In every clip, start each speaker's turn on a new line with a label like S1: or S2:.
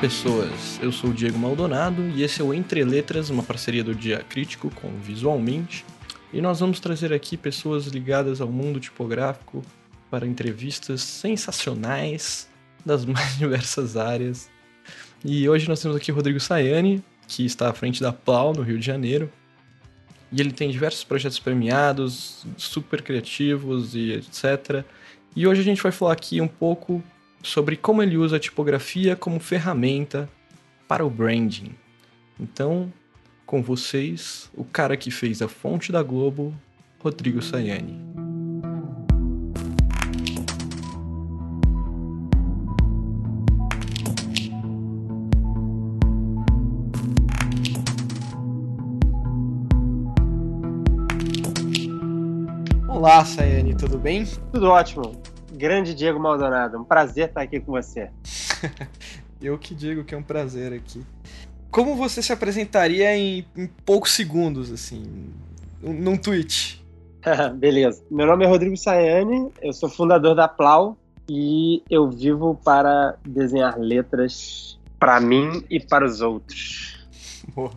S1: pessoas, eu sou o Diego Maldonado e esse é o Entre Letras, uma parceria do Dia Crítico com Visualmente. E nós vamos trazer aqui pessoas ligadas ao mundo tipográfico para entrevistas sensacionais das mais diversas áreas. E hoje nós temos aqui o Rodrigo Sayani, que está à frente da Plau, no Rio de Janeiro. E ele tem diversos projetos premiados, super criativos e etc. E hoje a gente vai falar aqui um pouco sobre como ele usa a tipografia como ferramenta para o branding. Então, com vocês, o cara que fez a fonte da Globo, Rodrigo Sayani. Olá, Sayane, tudo bem?
S2: Tudo ótimo grande Diego Maldonado. Um prazer estar aqui com você.
S1: Eu que digo que é um prazer aqui. Como você se apresentaria em, em poucos segundos, assim, num tweet?
S2: Beleza. Meu nome é Rodrigo Sayane, eu sou fundador da Plau e eu vivo para desenhar letras para mim e para os outros.
S1: Boa.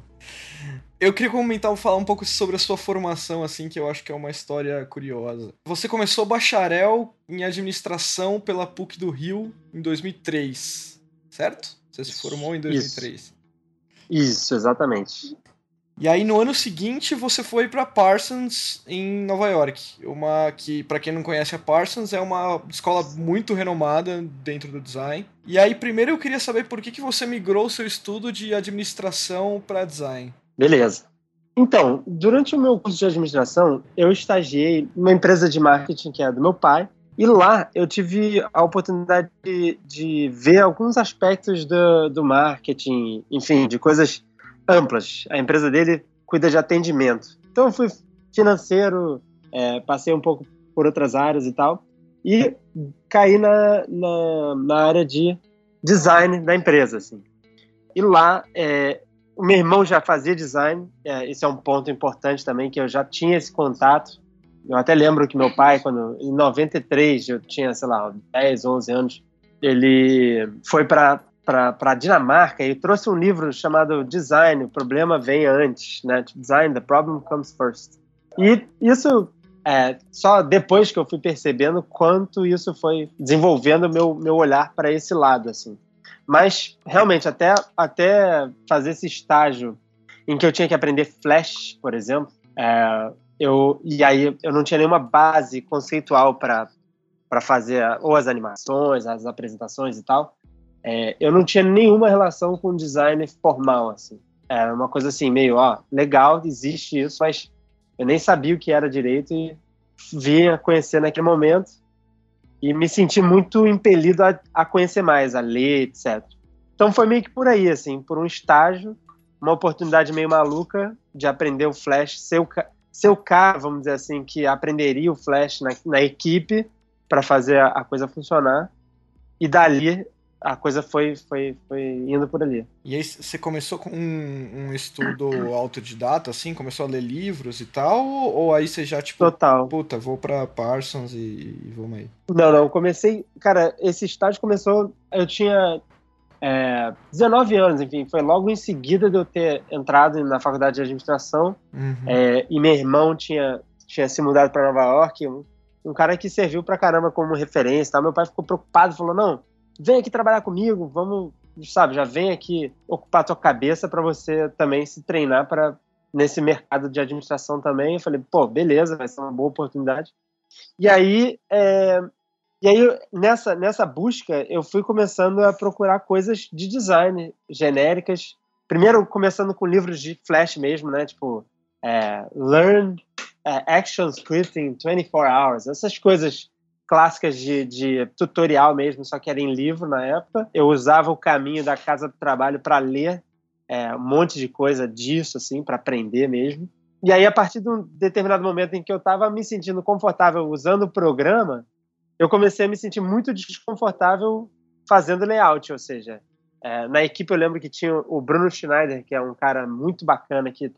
S1: Eu queria comentar, falar um pouco sobre a sua formação, assim, que eu acho que é uma história curiosa. Você começou bacharel em administração pela PUC do Rio em 2003, certo? Você se formou em 2003.
S2: Isso, Isso exatamente.
S1: E aí no ano seguinte você foi para Parsons em Nova York, uma que para quem não conhece a Parsons é uma escola muito renomada dentro do design. E aí primeiro eu queria saber por que que você migrou seu estudo de administração para design.
S2: Beleza. Então, durante o meu curso de administração, eu estagiei numa empresa de marketing que é do meu pai, e lá eu tive a oportunidade de, de ver alguns aspectos do, do, marketing, enfim, de coisas amplas. A empresa dele cuida de atendimento. Então eu fui financeiro, é, passei um pouco por outras áreas e tal, e caí na, na, na área de design da empresa. Assim. E lá é, o meu irmão já fazia design, é, esse é um ponto importante também, que eu já tinha esse contato. Eu até lembro que meu pai, quando em 93, eu tinha, sei lá, 10, 11 anos, ele foi para para Dinamarca e trouxe um livro chamado Design, o problema vem antes, né? Design, the problem comes first. E isso é, só depois que eu fui percebendo quanto isso foi desenvolvendo meu meu olhar para esse lado, assim. Mas, realmente, até, até fazer esse estágio em que eu tinha que aprender Flash, por exemplo, é, eu, e aí eu não tinha nenhuma base conceitual para fazer ou as animações, as apresentações e tal, é, eu não tinha nenhuma relação com design formal, assim. Era uma coisa assim, meio, ó, legal, existe isso, mas eu nem sabia o que era direito e vinha conhecer naquele momento e me senti muito impelido a, a, conhecer mais, a ler, etc. Então foi meio que por aí, assim, por um estágio, uma oportunidade meio maluca de aprender o Flash, ser o, ser o cara, vamos dizer assim, que aprenderia o Flash na, na equipe para fazer a, a coisa funcionar. E dali a coisa foi, foi, foi indo por ali.
S1: E aí você começou com um, um, estudo autodidata, assim? Começou a ler livros e tal? Ou aí você já, tipo,
S2: Total.
S1: puta, vou pra Parsons e, e vamos aí?
S2: Não, não, comecei... Cara, esse estágio começou... Eu tinha é, 19 anos, enfim, foi logo em seguida de eu ter entrado na faculdade de administração uhum. é, e meu irmão tinha, tinha se mudado para Nova York, um, um, cara que serviu pra caramba como referência, tá? meu pai ficou preocupado, falou, não, vem aqui trabalhar comigo, vamos, sabe, já vem aqui ocupar tua cabeça para você também se treinar para nesse mercado de administração também. Eu falei, pô, beleza, vai ser uma boa oportunidade. E aí, é, e aí nessa, nessa busca, eu fui começando a procurar coisas de design genéricas. Primeiro, começando com livros de Flash mesmo, né? Tipo, é, Learn é, Action Script in 24 Hours. Essas coisas clássicas de, de, tutorial mesmo, só que era em livro na época. Eu usava o caminho da casa do trabalho para ler é, um monte de coisa disso, assim, para aprender mesmo. E aí, a partir de um determinado momento em que eu estava me sentindo confortável usando o programa, eu comecei a me sentir muito desconfortável fazendo layout, ou seja, é, na equipe eu lembro que tinha o Bruno Schneider, que é um cara muito bacana que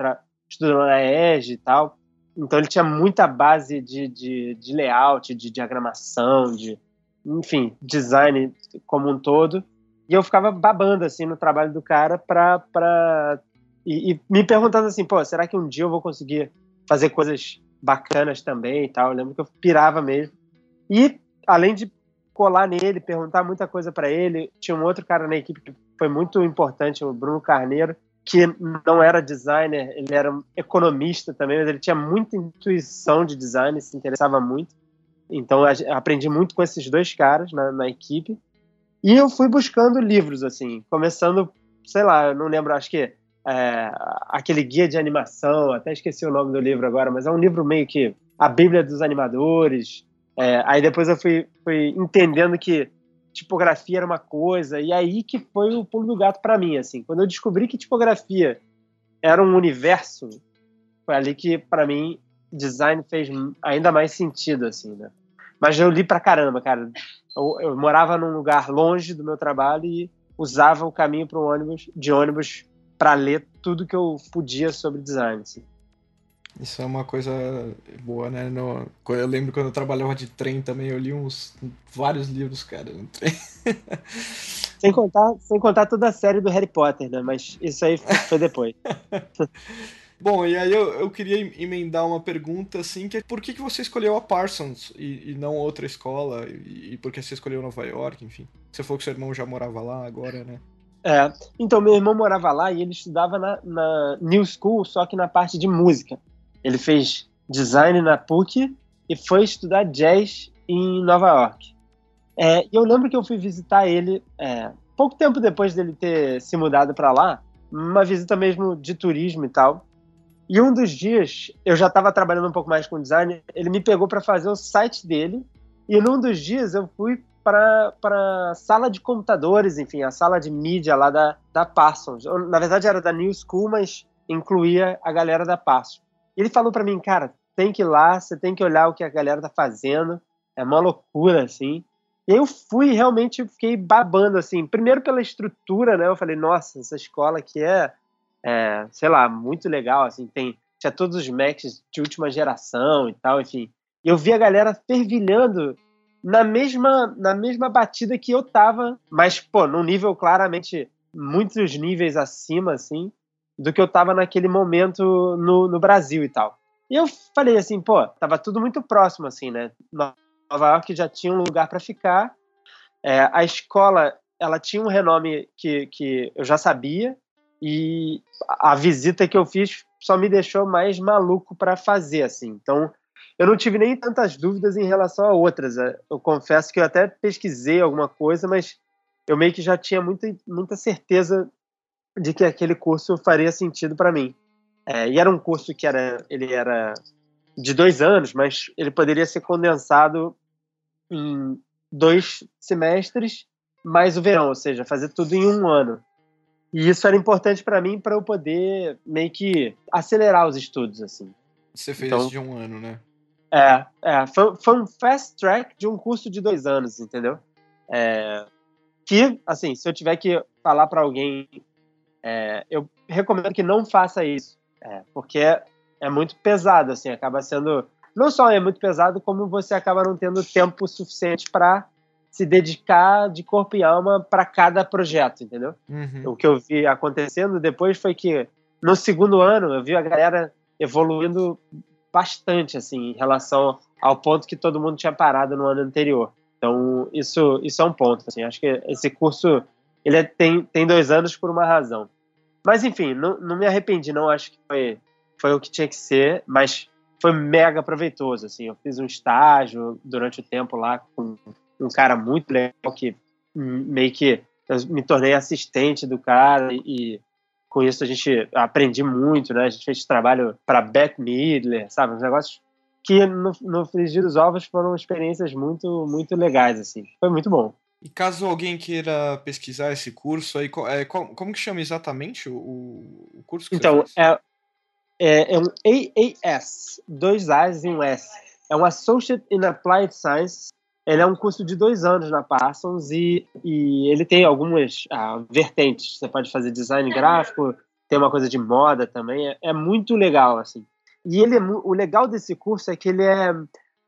S2: estudou na EGE e tal, então ele tinha muita base de, de, de layout, de diagramação, de enfim, design como um todo. E eu ficava babando, assim, no trabalho do cara pra... pra e, e me perguntando assim, pô, será que um dia eu vou conseguir fazer coisas bacanas também e tal? Eu lembro que eu pirava mesmo. E, além de colar nele, perguntar muita coisa para ele, tinha um outro cara na equipe que foi muito importante, o Bruno Carneiro, que não era designer, ele era economista também, mas ele tinha muita intuição de design, se interessava muito. Então aprendi muito com esses dois caras na, na equipe. E eu fui buscando livros, assim, começando, sei lá, eu não lembro, acho que é, aquele guia de animação, até esqueci o nome do livro agora, mas é um livro meio que a Bíblia dos animadores. É, aí depois eu fui, fui entendendo que tipografia era uma coisa, e aí que foi o pulo do gato para mim, assim. Quando eu descobri que tipografia era um universo, foi ali que, para mim, design fez ainda mais sentido, assim, né? Mas eu li pra caramba, cara. Eu, eu morava num lugar longe do meu trabalho e usava o caminho para ônibus, de ônibus para ler tudo que eu podia sobre design, assim.
S1: Isso é uma coisa boa, né? No, eu lembro quando eu trabalhava de trem também, eu li uns vários livros, cara, no trem.
S2: Sem contar, sem contar toda a série do Harry Potter, né? Mas isso aí foi depois.
S1: Bom, e aí eu, eu queria emendar uma pergunta, assim, que é por que, que você escolheu a Parsons e, e não outra escola? E, e por que você escolheu Nova York, enfim? Você falou que seu irmão já morava lá agora, né?
S2: É, então meu irmão morava lá e ele estudava na, na New School, só que na parte de música. Ele fez design na PUC e foi estudar jazz em Nova York. É, eu lembro que eu fui visitar ele é, pouco tempo depois dele ter se mudado para lá, uma visita mesmo de turismo e tal. E um dos dias, eu já estava trabalhando um pouco mais com design, ele me pegou para fazer o site dele. E num dos dias eu fui para a sala de computadores, enfim, a sala de mídia lá da, da Parsons. Na verdade era da New School, mas incluía a galera da Parsons. Ele falou para mim, cara, tem que ir lá, você tem que olhar o que a galera tá fazendo. É uma loucura, assim. E eu fui realmente fiquei babando, assim. Primeiro pela estrutura, né? Eu falei, nossa, essa escola aqui é, é sei lá, muito legal, assim. Tem, tinha todos os Macs de última geração e tal, enfim. E eu vi a galera fervilhando na mesma, na mesma batida que eu tava, mas, pô, num nível claramente muitos níveis acima, assim do que eu tava naquele momento no, no Brasil e tal. E eu falei assim, pô, tava tudo muito próximo, assim, né? Nova York já tinha um lugar para ficar. É, a escola, ela tinha um renome que, que eu já sabia. E a visita que eu fiz só me deixou mais maluco para fazer, assim. Então, eu não tive nem tantas dúvidas em relação a outras. É, eu confesso que eu até pesquisei alguma coisa, mas eu meio que já tinha muita, muita certeza de que aquele curso faria sentido para mim. É, e era um curso que era, ele era de dois anos, mas ele poderia ser condensado em dois semestres mais o verão, ou seja, fazer tudo em um ano. E isso era importante para mim para eu poder meio que acelerar os estudos, assim.
S1: Você fez então, de um ano, né?
S2: É, é foi, foi, um fast track de um curso de dois anos, entendeu? É, que, assim, se eu tiver que falar para alguém é, eu recomendo que não faça isso, é, porque é, é, muito pesado, assim, acaba sendo não só é muito pesado, como você acaba não tendo tempo suficiente para se dedicar de corpo e alma para cada projeto, entendeu? Uhum. O que eu vi acontecendo depois foi que no segundo ano eu vi a galera evoluindo bastante, assim, em relação ao ponto que todo mundo tinha parado no ano anterior. Então isso isso é um ponto, assim, acho que esse curso ele é, tem, tem dois anos por uma razão. Mas enfim, não, não me arrependi, não. Acho que foi, foi o que tinha que ser, mas foi mega proveitoso. Assim, eu fiz um estágio durante o tempo lá com um cara muito legal que meio que eu me tornei assistente do cara e com isso a gente aprendi muito, né? A gente fez trabalho para Beth Midler, sabe? Uns negócios que no, no Frigir dos Ovos foram experiências muito, muito legais, assim. Foi muito bom.
S1: E caso alguém queira pesquisar esse curso aí, é, como que chama exatamente o, o curso que
S2: então? É, é, é um AAS, dois A's e um S. É um Associate in Applied Science. Ele é um curso de dois anos na Parsons e, e ele tem algumas ah, vertentes. Você pode fazer design gráfico, tem uma coisa de moda também. É, é muito legal, assim. E ele é, o legal desse curso é que ele é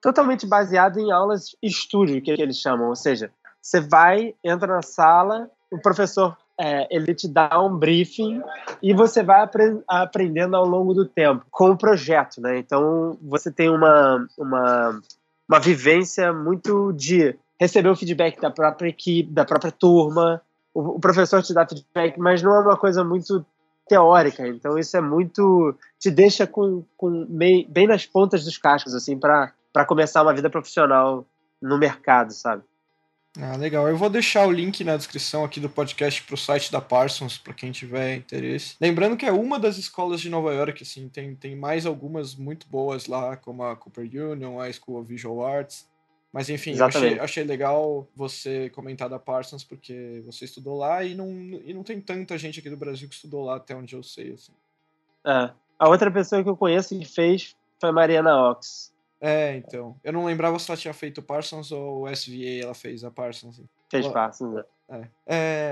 S2: totalmente baseado em aulas estúdio, que, é que eles chamam. Ou seja, você vai, entra na sala, o professor é, ele te dá um briefing e você vai apre aprendendo ao longo do tempo com o projeto, né? Então você tem uma, uma, uma vivência muito de receber o feedback da própria equipe, da própria turma. O, o professor te dá feedback, mas não é uma coisa muito teórica. Então isso é muito te deixa com, com bem, bem nas pontas dos cascos assim para para começar uma vida profissional no mercado, sabe?
S1: Ah, legal. Eu vou deixar o link na descrição aqui do podcast para o site da Parsons, para quem tiver interesse. Lembrando que é uma das escolas de Nova York, assim, tem, tem mais algumas muito boas lá, como a Cooper Union, a School of Visual Arts. Mas enfim, achei, achei, legal você comentar da Parsons, porque você estudou lá e não, e não tem tanta gente aqui do Brasil que estudou lá, até onde eu sei. Assim.
S2: É. A outra pessoa que eu conheço que fez foi a Mariana Ox.
S1: É, então. Eu não lembrava se ela tinha feito Parsons ou o SVA ela fez a Parsons.
S2: Fez Parsons, né?
S1: É.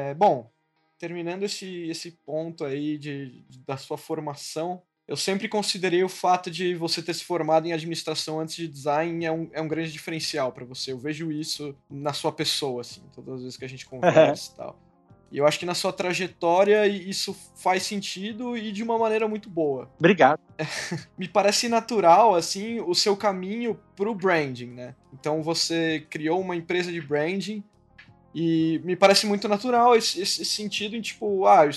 S1: é. Bom, terminando esse, esse ponto aí de, de, da sua formação, eu sempre considerei o fato de você ter se formado em administração antes de design é um, é um grande diferencial para você. Eu vejo isso na sua pessoa, assim, todas as vezes que a gente conversa e tal. E eu acho que na sua trajetória isso faz sentido e de uma maneira muito boa.
S2: Obrigado.
S1: Me parece natural, assim, o seu caminho pro branding, né? Então você criou uma empresa de branding e me parece muito natural esse, esse sentido em tipo, ah,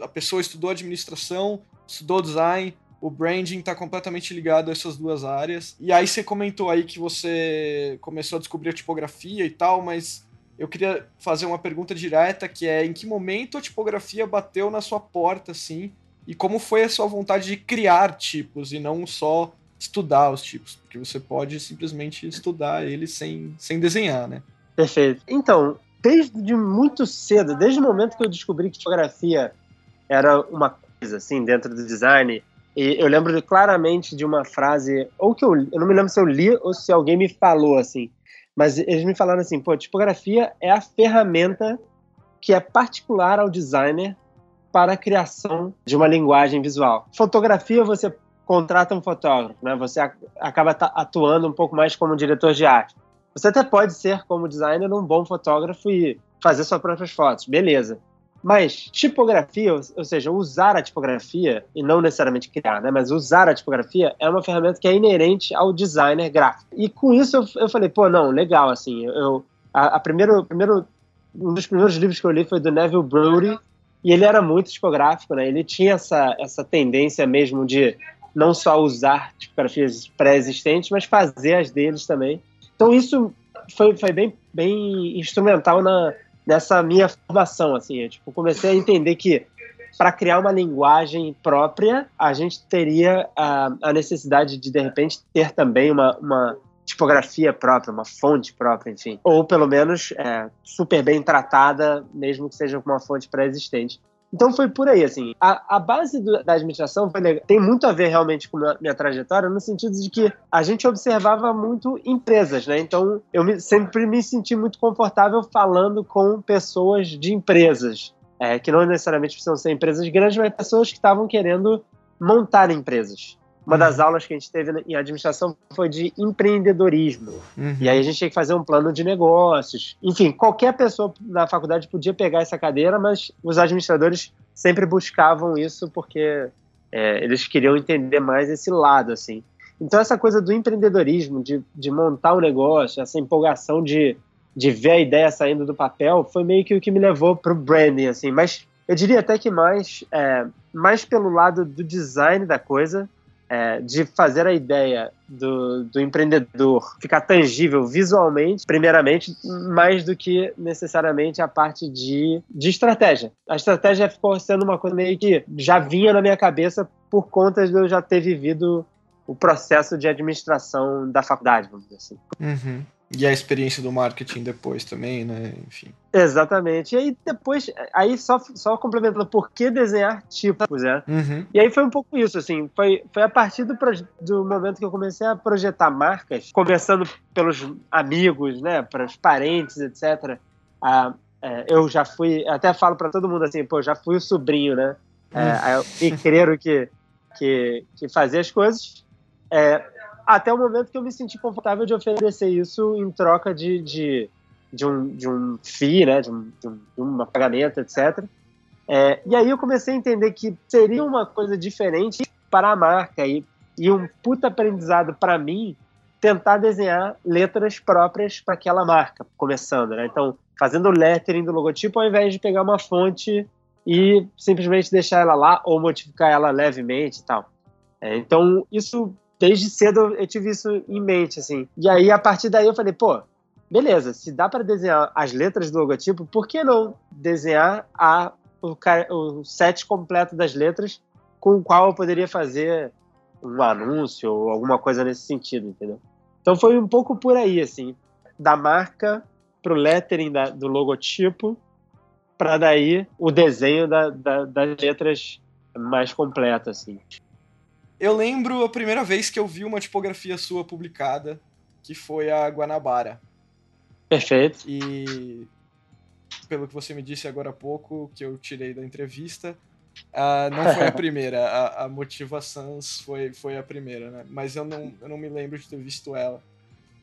S1: a pessoa estudou administração, estudou design, o branding está completamente ligado a essas duas áreas. E aí você comentou aí que você começou a descobrir a tipografia e tal, mas eu queria fazer uma pergunta direta que é em que momento a tipografia bateu na sua porta, assim, e como foi a sua vontade de criar tipos e não só estudar os tipos, porque você pode simplesmente estudar eles sem, sem desenhar, né?
S2: Perfeito. Então, desde muito cedo, desde o momento que eu descobri que tipografia era uma coisa, assim, dentro do design, e eu lembro claramente de uma frase, ou que eu, eu não me lembro se eu li ou se alguém me falou, assim, mas eles me falaram assim, pô, tipografia é a ferramenta que é particular ao designer para a criação de uma linguagem visual. Fotografia você contrata um fotógrafo, né? Você acaba atuando um pouco mais como diretor de arte. Você até pode ser como designer um bom fotógrafo e fazer suas próprias fotos, beleza. Mas tipografia, ou seja, usar a tipografia, e não necessariamente criar, né, mas usar a tipografia é uma ferramenta que é inerente ao designer gráfico. E com isso eu, eu falei, pô, não, legal, assim, eu, a, a primeiro, primeiro, um dos primeiros livros que eu li foi do Neville Brody, e ele era muito tipográfico, né, ele tinha essa, essa tendência mesmo de não só usar tipografias pré-existentes, mas fazer as deles também. Então isso foi, foi bem, bem instrumental na, nessa minha formação, assim. Eu, tipo, comecei a entender que para criar uma linguagem própria, a gente teria a, a necessidade de, de repente, ter também uma, uma tipografia própria, uma fonte própria, enfim. Ou, pelo menos, é, super bem tratada, mesmo que seja com uma fonte pré-existente. Então foi por aí, assim. A, a base do, da administração tem muito a ver realmente com a minha trajetória, no sentido de que a gente observava muito empresas, né? Então eu me, sempre me senti muito confortável falando com pessoas de empresas, é, que não necessariamente precisam ser empresas grandes, mas pessoas que estavam querendo montar empresas. Uma das uhum. aulas que a gente teve em administração foi de empreendedorismo. Uhum. E aí a gente tinha que fazer um plano de negócios. Enfim, qualquer pessoa na faculdade podia pegar essa cadeira, mas os administradores sempre buscavam isso porque é, eles queriam entender mais esse lado, assim. Então essa coisa do empreendedorismo, de, de montar um negócio, essa empolgação de, de ver a ideia saindo do papel, foi meio que o que me levou para o branding, assim. Mas eu diria até que mais, é, mais pelo lado do design da coisa, é, de fazer a ideia do, do, empreendedor ficar tangível visualmente, primeiramente, mais do que necessariamente a parte de, de estratégia. A estratégia ficou sendo uma coisa meio que já vinha na minha cabeça por conta de eu já ter vivido o processo de administração da faculdade, vamos dizer assim.
S1: Uhum. E a experiência do marketing depois também, né? Enfim.
S2: Exatamente. E aí depois, aí só, só complementando, por que desenhar tipos, né? Uhum. E aí foi um pouco isso, assim, foi, foi a partir do, do momento que eu comecei a projetar marcas, começando pelos amigos, né, para os parentes, etc. A, é, eu já fui, até falo para todo mundo assim, pô, já fui o sobrinho, né? É, o creio que, que, que fazia as coisas. É, até o momento que eu me senti confortável de oferecer isso em troca de, de, de um, de um FII, né, de um, de um, de um pagamento, etc. É, e aí eu comecei a entender que seria uma coisa diferente para a marca e, e um puta aprendizado para mim tentar desenhar letras próprias para aquela marca, começando, né? Então, fazendo o lettering do logotipo ao invés de pegar uma fonte e simplesmente deixar ela lá ou modificar ela levemente e tal. É, então, isso, desde cedo eu tive isso em mente, assim. E aí, a partir daí, eu falei, pô, beleza, se dá para desenhar as letras do logotipo, por que não desenhar a, o, o set completo das letras com o qual eu poderia fazer um anúncio ou alguma coisa nesse sentido, entendeu? Então foi um pouco por aí, assim, da marca pro lettering da, do logotipo para daí o desenho da, da, das letras mais completo, assim.
S1: Eu lembro a primeira vez que eu vi uma tipografia sua publicada, que foi a Guanabara.
S2: Perfeito.
S1: E pelo que você me disse agora há pouco, que eu tirei da entrevista, não foi a primeira, a, a Motivação foi, foi a primeira, né? Mas eu não, eu não me lembro de ter visto ela.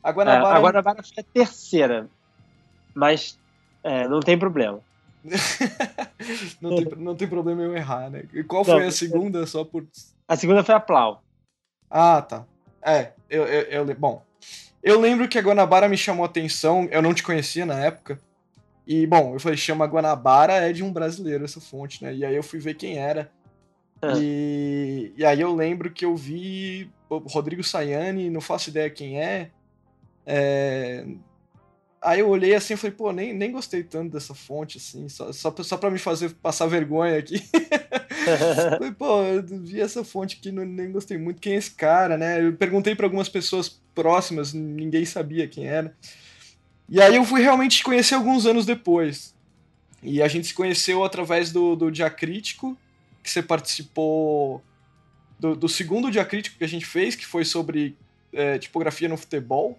S2: A Guanabara, é, a Guanabara foi a terceira, mas é, não tem problema.
S1: não, tem, não tem problema eu errar, né? E qual foi não, a segunda, só por...
S2: A segunda foi a Plau.
S1: Ah, tá. É, eu, eu, eu, bom, eu lembro que a Guanabara me chamou a atenção, eu não te conhecia na época, e, bom, eu falei, chama Guanabara, é de um brasileiro essa fonte, né? E aí eu fui ver quem era. É. E, e aí eu lembro que eu vi o Rodrigo Sayani, não faço ideia quem é. é... Aí eu olhei assim e falei, pô, nem, nem gostei tanto dessa fonte, assim, só, só, só pra me fazer passar vergonha aqui. falei, pô, eu vi essa fonte aqui, nem gostei muito. Quem é esse cara, né? Eu perguntei para algumas pessoas próximas, ninguém sabia quem era. E aí eu fui realmente te conhecer alguns anos depois. E a gente se conheceu através do, do Diacrítico, que você participou do, do segundo Diacrítico que a gente fez, que foi sobre é, tipografia no futebol.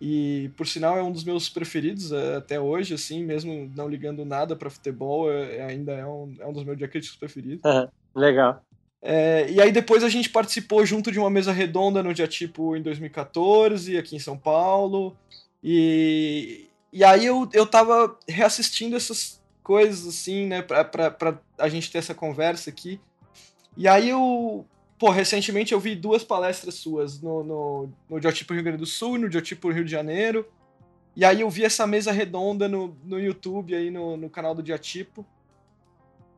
S1: E, por sinal, é um dos meus preferidos é, até hoje, assim, mesmo não ligando nada para futebol, é, ainda é um, é um dos meus diacríticos preferidos.
S2: Uhum, legal.
S1: É, e aí depois a gente participou junto de uma mesa redonda no Diatipo em 2014, aqui em São Paulo. E, e aí eu, eu tava reassistindo essas coisas, assim, né, pra, pra, pra a gente ter essa conversa aqui. E aí eu, pô, recentemente eu vi duas palestras suas no, no, no Diotipo Rio Grande do Sul e no Diotipo Rio de Janeiro. E aí eu vi essa mesa redonda no, no YouTube, aí no, no canal do Diotipo.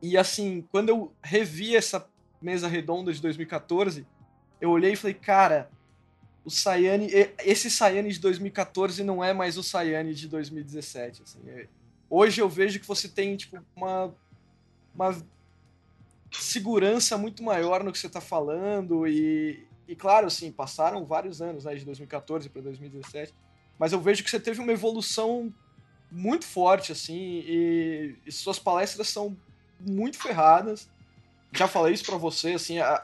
S1: E assim, quando eu revi essa mesa redonda de 2014, eu olhei e falei, cara, o Sayane, esse Sayane de 2014 não é mais o Sayane de 2017, assim. É, hoje eu vejo que você tem tipo uma uma segurança muito maior no que você está falando e, e claro, assim, passaram vários anos, né, de 2014 para 2017, mas eu vejo que você teve uma evolução muito forte, assim, e, e suas palestras são muito ferradas. Já falei isso para você, assim, a,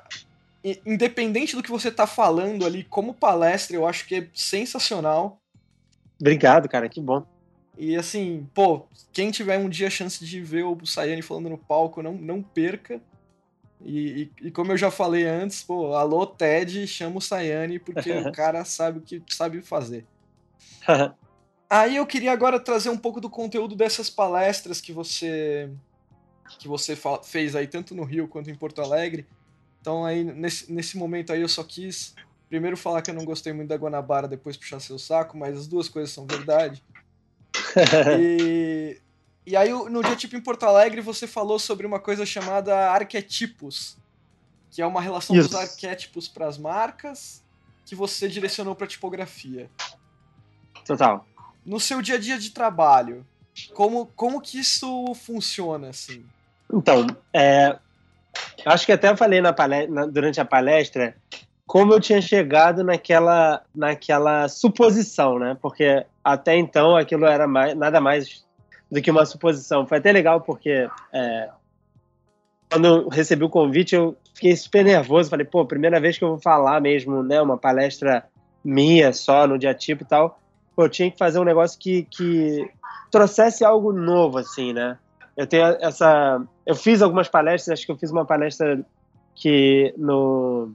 S1: independente do que você tá falando ali, como palestra, eu acho que é sensacional.
S2: Obrigado, cara, que bom.
S1: E assim, pô, quem tiver um dia a chance de ver o Sayane falando no palco, não, não perca. E, e, e, como eu já falei antes, pô, alô Ted, chama o Sayane porque o cara sabe o que sabe fazer. Aí eu queria agora trazer um pouco do conteúdo dessas palestras que você que você fez aí tanto no Rio quanto em Porto Alegre. Então aí nesse, nesse momento aí eu só quis primeiro falar que eu não gostei muito da Guanabara, depois puxar seu saco, mas as duas coisas são verdade. e, e aí no dia tipo em Porto Alegre você falou sobre uma coisa chamada arquetipos, que é uma relação Isso. dos arquétipos para as marcas que você direcionou para tipografia.
S2: Total.
S1: No seu dia a dia de trabalho, como, como que isso funciona assim?
S2: Então, é, Acho que até eu falei na palestra, durante a palestra como eu tinha chegado naquela, naquela suposição, né? Porque até então aquilo era mais, nada mais do que uma suposição. Foi até legal porque é, quando eu recebi o convite eu fiquei super nervoso. Falei, pô, primeira vez que eu vou falar mesmo, né? Uma palestra minha só no dia tipo e tal. Pô, eu tinha que fazer um negócio que, que trouxesse algo novo, assim, né? Eu tenho essa. Eu fiz algumas palestras, acho que eu fiz uma palestra que no,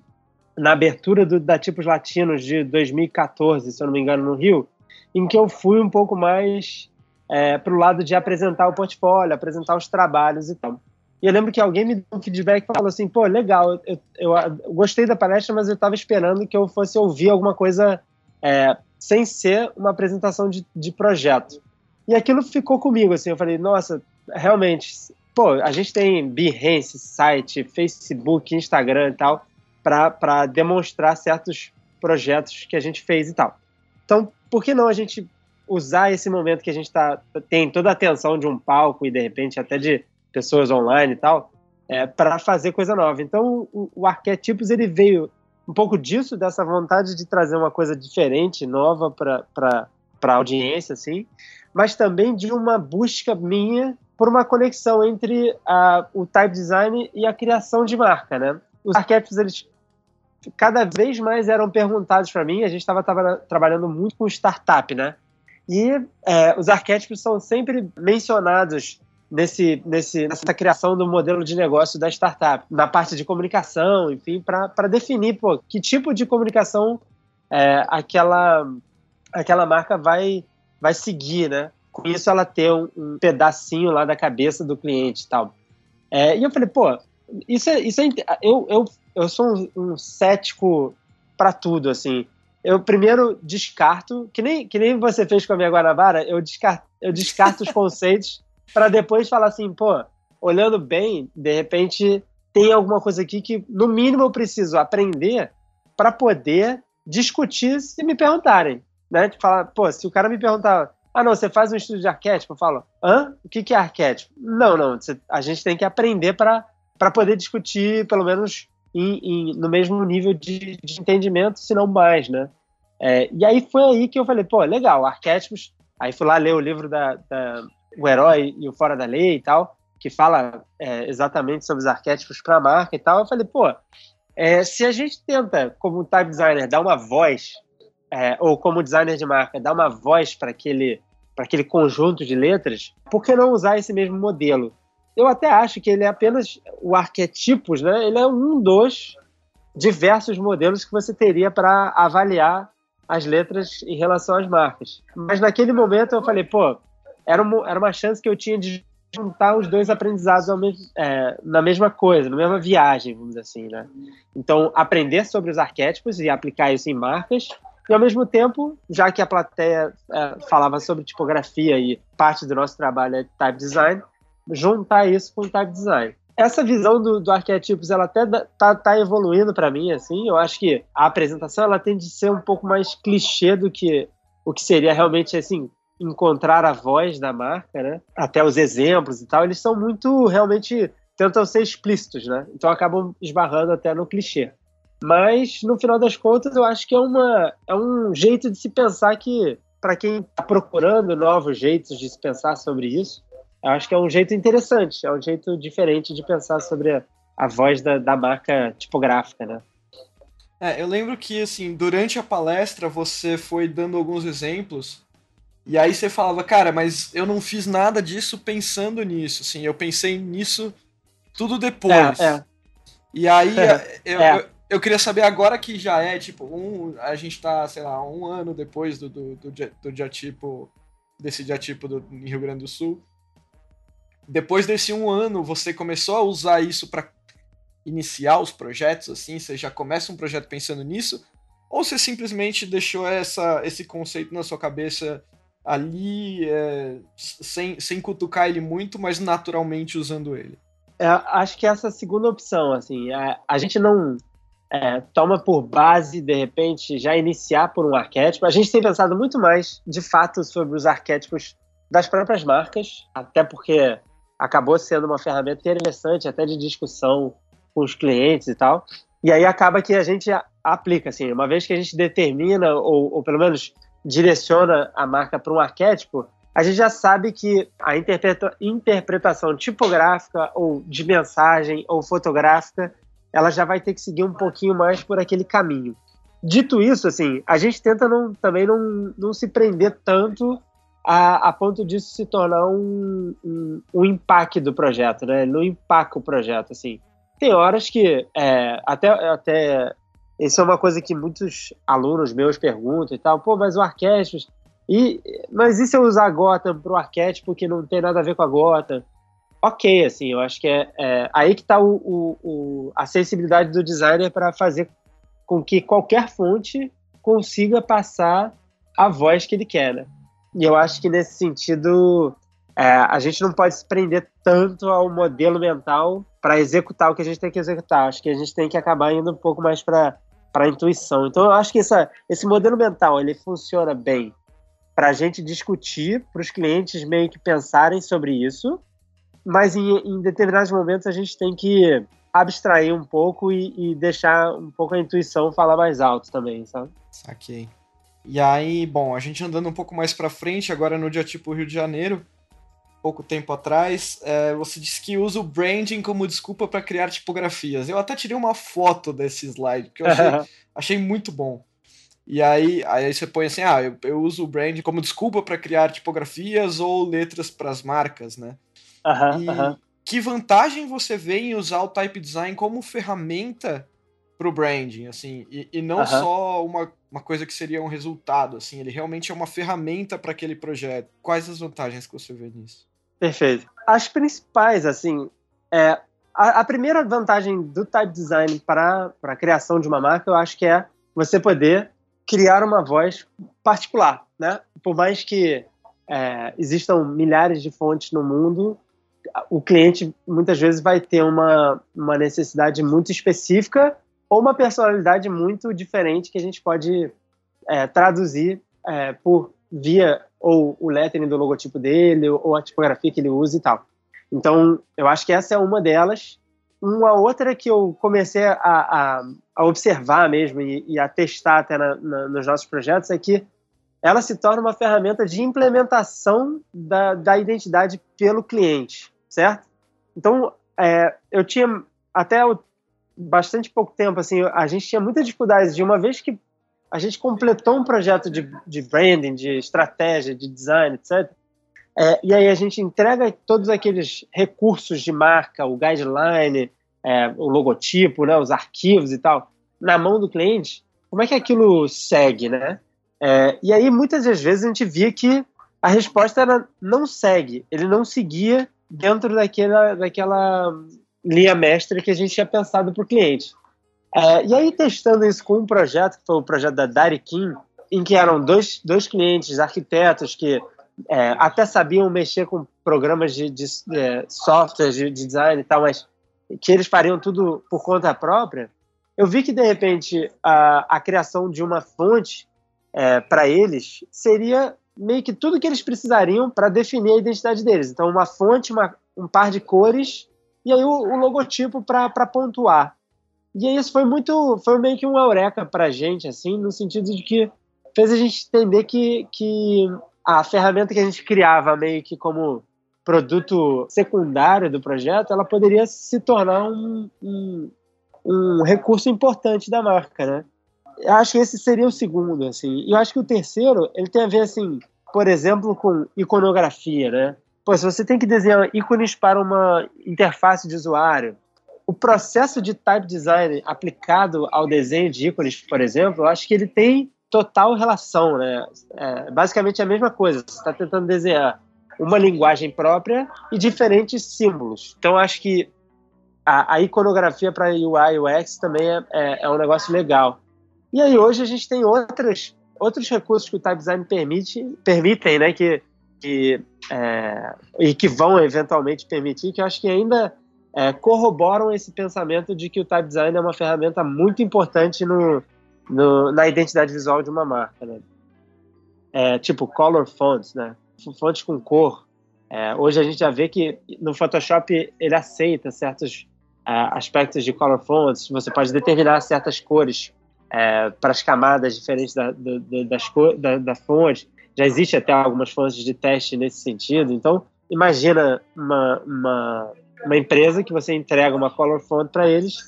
S2: na abertura do, da Tipos Latinos de 2014, se eu não me engano, no Rio, em que eu fui um pouco mais é, para o lado de apresentar o portfólio, apresentar os trabalhos e tal. E eu lembro que alguém me deu um feedback e falou assim: pô, legal, eu, eu, eu gostei da palestra, mas eu estava esperando que eu fosse ouvir alguma coisa é, sem ser uma apresentação de, de projeto. E aquilo ficou comigo, assim, eu falei: nossa, realmente, pô, a gente tem Behance, site, Facebook, Instagram e tal, para demonstrar certos projetos que a gente fez e tal. Então, por que não a gente usar esse momento que a gente tá, tem toda a atenção de um palco e de repente até de pessoas online e tal, é, para fazer coisa nova. Então, o, o Arquetipos ele veio um pouco disso, dessa vontade de trazer uma coisa diferente, nova para a audiência, assim, mas também de uma busca minha por uma conexão entre a, o type design e a criação de marca, né? Os arquétipos, eles cada vez mais eram perguntados para mim, a gente estava trabalhando muito com startup, né? E é, os arquétipos são sempre mencionados nesse, nesse, nessa criação do modelo de negócio da startup, na parte de comunicação, enfim, para definir pô, que tipo de comunicação é, aquela, aquela marca vai, vai seguir, né? Com isso ela ter um, um pedacinho lá da cabeça do cliente e tal. É, e eu falei, pô, isso é, isso é eu, eu, eu sou um, um cético para tudo, assim. Eu primeiro descarto, que nem, que nem você fez com a minha Guanabara, eu descarto, eu descarto os conceitos para depois falar assim, pô, olhando bem, de repente tem alguma coisa aqui que no mínimo eu preciso aprender para poder discutir se me perguntarem, né? De falar, pô, se o cara me perguntar, ah, não, você faz um estudo de arquétipo, eu falo, hã? O que, que é arquétipo? Não, não, a gente tem que aprender para poder discutir, pelo menos em, em, no mesmo nível de, de, entendimento, se não mais, né? É, e aí foi aí que eu falei, pô, legal, arquétipos. Aí fui lá ler o livro da, da o herói e o fora da lei e tal, que fala é, exatamente sobre os arquétipos para a marca e tal. Eu falei, pô, é, se a gente tenta, como type designer, dar uma voz, é, ou como designer de marca, dar uma voz para aquele, aquele conjunto de letras, por que não usar esse mesmo modelo? Eu até acho que ele é apenas o arquetipos, né? Ele é um dos diversos modelos que você teria para avaliar as letras em relação às marcas. Mas naquele momento eu falei, pô, era uma, era uma chance que eu tinha de juntar os dois aprendizados mesmo, é, na mesma coisa, na mesma viagem, vamos dizer assim, né? Então, aprender sobre os arquétipos e aplicar isso em marcas, e ao mesmo tempo, já que a plateia é, falava sobre tipografia e parte do nosso trabalho é type design, juntar isso com type design. Essa visão do, do arquétipos, ela até tá, tá evoluindo para mim, assim, eu acho que a apresentação, ela tende a ser um pouco mais clichê do que o que seria realmente, assim, encontrar a voz da marca, né? Até os exemplos e tal, eles são muito realmente tentam ser explícitos, né? Então acabam esbarrando até no clichê. Mas no final das contas, eu acho que é uma é um jeito de se pensar que para quem está procurando novos jeitos de se pensar sobre isso, eu acho que é um jeito interessante, é um jeito diferente de pensar sobre a, a voz da, da marca tipográfica, né?
S1: É, eu lembro que, assim, durante a palestra você foi dando alguns exemplos e aí você falava, cara, mas eu não fiz nada disso pensando nisso, assim, eu pensei nisso tudo depois. É, é. E aí eu, é. eu, eu, queria saber agora que já é, tipo, um, a gente tá, sei lá, um ano depois do, do, do, do diatipo, desse diatipo do, em Rio Grande do Sul. Depois desse um ano, você começou a usar isso para iniciar os projetos, assim? Você já começa um projeto pensando nisso? Ou você simplesmente deixou essa, esse conceito na sua cabeça ali é, sem, sem cutucar ele muito, mas naturalmente usando ele.
S2: É, acho que essa segunda opção, assim, a, é, a gente não é, toma por base, de repente, já iniciar por um arquétipo. A gente tem pensado muito mais, de fato, sobre os arquétipos das próprias marcas, até porque acabou sendo uma ferramenta interessante, até de discussão com os clientes e tal. E aí acaba que a gente aplica, assim, uma vez que a gente determina, ou, ou pelo menos direciona a marca para um arquétipo, a gente já sabe que a interpreta interpretação tipográfica ou de mensagem ou fotográfica, ela já vai ter que seguir um pouquinho mais por aquele caminho. Dito isso, assim, a gente tenta não, também não, não se prender tanto a, a ponto disso se tornar um, um, um impacto do projeto, né? Não empaca o projeto, assim. Tem horas que, é, até, até isso é uma coisa que muitos alunos meus perguntam e tal. Pô, mas o Arquestos, E, mas e se eu usar Gotham pro arquétipo que não tem nada a ver com a Gotham? Ok, assim, eu acho que é, é aí que está o, o, o, a sensibilidade do designer para fazer com que qualquer fonte consiga passar a voz que ele quer, né? E eu acho que nesse sentido é, a gente não pode se prender tanto ao modelo mental para executar o que a gente tem que executar. Acho que a gente tem que acabar indo um pouco mais para a intuição. Então eu acho que essa, esse modelo mental ele funciona bem para a gente discutir, para os clientes meio que pensarem sobre isso, mas em, em, determinados momentos a gente tem que abstrair um pouco e, e, deixar um pouco a intuição falar mais alto também, sabe?
S1: Saquei. E aí, bom, a gente andando um pouco mais para frente, agora no dia tipo Rio de Janeiro, pouco tempo atrás, é, você disse que usa o branding como desculpa para criar tipografias. Eu até tirei uma foto desse slide, porque eu achei, achei muito bom. E aí, aí você põe assim, ah, eu, eu uso o brand como desculpa para criar tipografias ou letras para as marcas, né?
S2: Uhum, e uhum.
S1: que vantagem você vê em usar o type design como ferramenta para o branding, assim, e, e não uhum. só uma, uma coisa que seria um resultado, assim, ele realmente é uma ferramenta para aquele projeto. Quais as vantagens que você vê nisso?
S2: Perfeito. As principais, assim, é, a, a primeira vantagem do type design para a criação de uma marca, eu acho que é você poder criar uma voz particular, né? Por mais que é, existam milhares de fontes no mundo, o cliente muitas vezes vai ter uma, uma necessidade muito específica ou uma personalidade muito diferente que a gente pode é, traduzir é, por via ou o lettering do logotipo dele ou a tipografia que ele usa e tal. Então, eu acho que essa é uma delas. Uma outra que eu comecei a, a, a observar mesmo e, e, a testar até na, na, nos nossos projetos é que ela se torna uma ferramenta de implementação da, da identidade pelo cliente, certo? Então, é, eu tinha até bastante pouco tempo, assim, a gente tinha muita dificuldade de uma vez que a gente completou um projeto de, de branding, de estratégia, de design, etc. É, e aí a gente entrega todos aqueles recursos de marca, o guideline, é, o logotipo, né, os arquivos e tal, na mão do cliente, como é que aquilo segue, né? É, e aí muitas das vezes a gente via que a resposta era não segue, ele não seguia dentro daquela, daquela linha mestra que a gente tinha pensado para o cliente. É, e aí testando isso com um projeto, que foi o projeto da Dari Kim, em que eram dois, dois clientes, arquitetos, que é, até sabiam mexer com programas de, de, de é, software, de, de, design e tal, mas que eles fariam tudo por conta própria, eu vi que, de repente, a, a criação de uma fonte é, para eles seria meio que tudo que eles precisariam para definir a identidade deles. Então, uma fonte, uma, um par de cores e aí o, o logotipo para pontuar. E aí isso foi muito, foi meio que um eureka para a gente, assim, no sentido de que fez a gente entender que, que a ferramenta que a gente criava meio que como produto secundário do projeto, ela poderia se tornar um, um, um recurso importante da marca, né? Eu acho que esse seria o segundo, assim. E eu acho que o terceiro, ele tem a ver, assim, por exemplo, com iconografia, né? Pô, se você tem que desenhar ícones para uma interface de usuário, o processo de type design aplicado ao desenho de ícones, por exemplo, eu acho que ele tem total relação, né? É basicamente a mesma coisa. Você está tentando desenhar uma linguagem própria e diferentes símbolos. Então, acho que a, a iconografia para UI e UX também é, é, é, um negócio legal. E aí, hoje, a gente tem outras, outros recursos que o Type Design permite, permitem, né? Que, que, é, e que vão eventualmente permitir, que eu acho que ainda é, corroboram esse pensamento de que o Type Design é uma ferramenta muito importante no, no na identidade visual de uma marca. Né? É, tipo, color fonts, né? fontes com cor. É, hoje a gente já vê que no Photoshop ele aceita certos é, aspectos de color fonts, você pode determinar certas cores é, para as camadas diferentes da, da, das da, da fonte. Já existe até algumas fontes de teste nesse sentido. Então, imagina uma, uma, uma empresa que você entrega uma color font para eles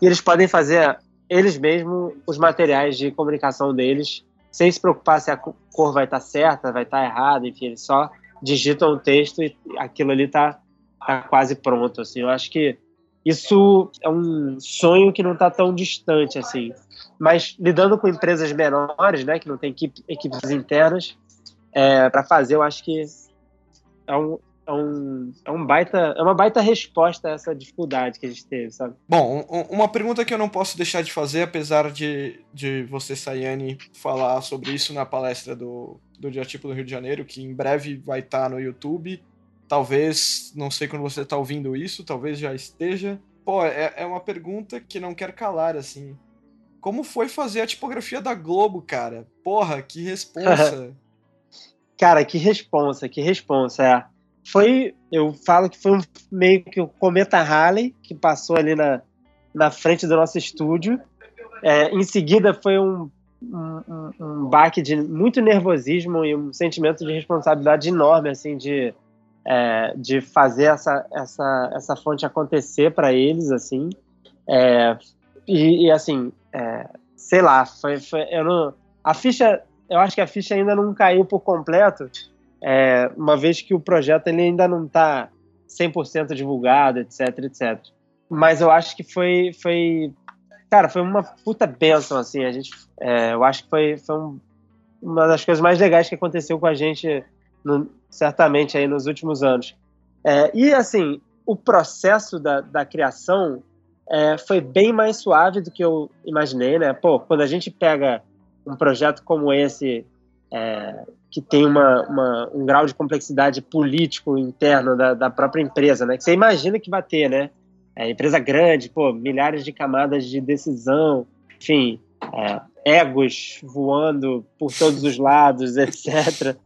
S2: e eles podem fazer eles mesmos os materiais de comunicação deles sem se preocupar se a cor vai estar tá certa, vai estar tá errada, enfim, eles só digitam o texto e aquilo ali está tá quase pronto, assim. Eu acho que isso é um sonho que não está tão distante, assim. Mas lidando com empresas menores, né, que não tem equipe, equipes internas, é, para fazer, eu acho que é um, é um, é um baita, é uma baita resposta a essa dificuldade que a gente teve, sabe?
S1: Bom, uma pergunta que eu não posso deixar de fazer, apesar de, de você, Sayane, falar sobre isso na palestra do, do Diatipo do Rio de Janeiro, que em breve vai estar tá no YouTube. Talvez, não sei quando você está ouvindo isso, talvez já esteja. Pô, é, é uma pergunta que não quer calar, assim. Como foi fazer a tipografia da Globo, cara? Porra, que responsa.
S2: cara, que responsa, que responsa, é foi, eu falo que foi um, meio que o um cometa Halley que passou ali na, na frente do nosso estúdio. É, em seguida foi um, um, um, baque de muito nervosismo e um sentimento de responsabilidade enorme, assim, de, é, de fazer essa, essa, essa fonte acontecer para eles, assim. É, e, e, assim, é, sei lá, foi, foi, eu não, a ficha, eu acho que a ficha ainda não caiu por completo, é, uma vez que o projeto ele ainda não está 100% divulgado, etc, etc. Mas eu acho que foi, foi cara, foi uma puta bênção, assim, a gente, é, eu acho que foi, foi um, uma das coisas mais legais que aconteceu com a gente, no, certamente, aí nos últimos anos. É, e, assim, o processo da, da criação é, foi bem mais suave do que eu imaginei, né? Pô, quando a gente pega um projeto como esse, é, que tem uma, uma, um grau de complexidade político interno da, da, própria empresa, né? Que você imagina que vai ter, né? É, empresa grande, pô, milhares de camadas de decisão, enfim, é, egos voando por todos os lados, etc.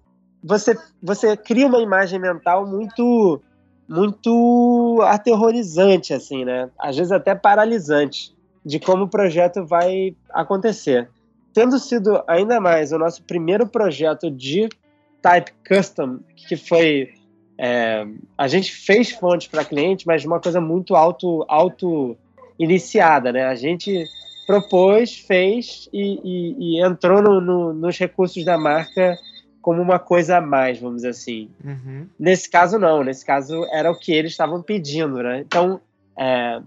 S2: Você, você cria uma imagem mental muito muito aterrorizante, assim, né? Às vezes até paralisante de como o projeto vai acontecer tendo sido ainda mais o nosso primeiro projeto de type custom, que foi é, a gente fez fonte para cliente, mas uma coisa muito auto, auto iniciada, né? A gente propôs, fez e, e, e entrou no, no, nos recursos da marca como uma coisa a mais, vamos dizer assim. Uhum. Nesse caso, não. Nesse caso, era o que eles estavam pedindo, né? Então, é,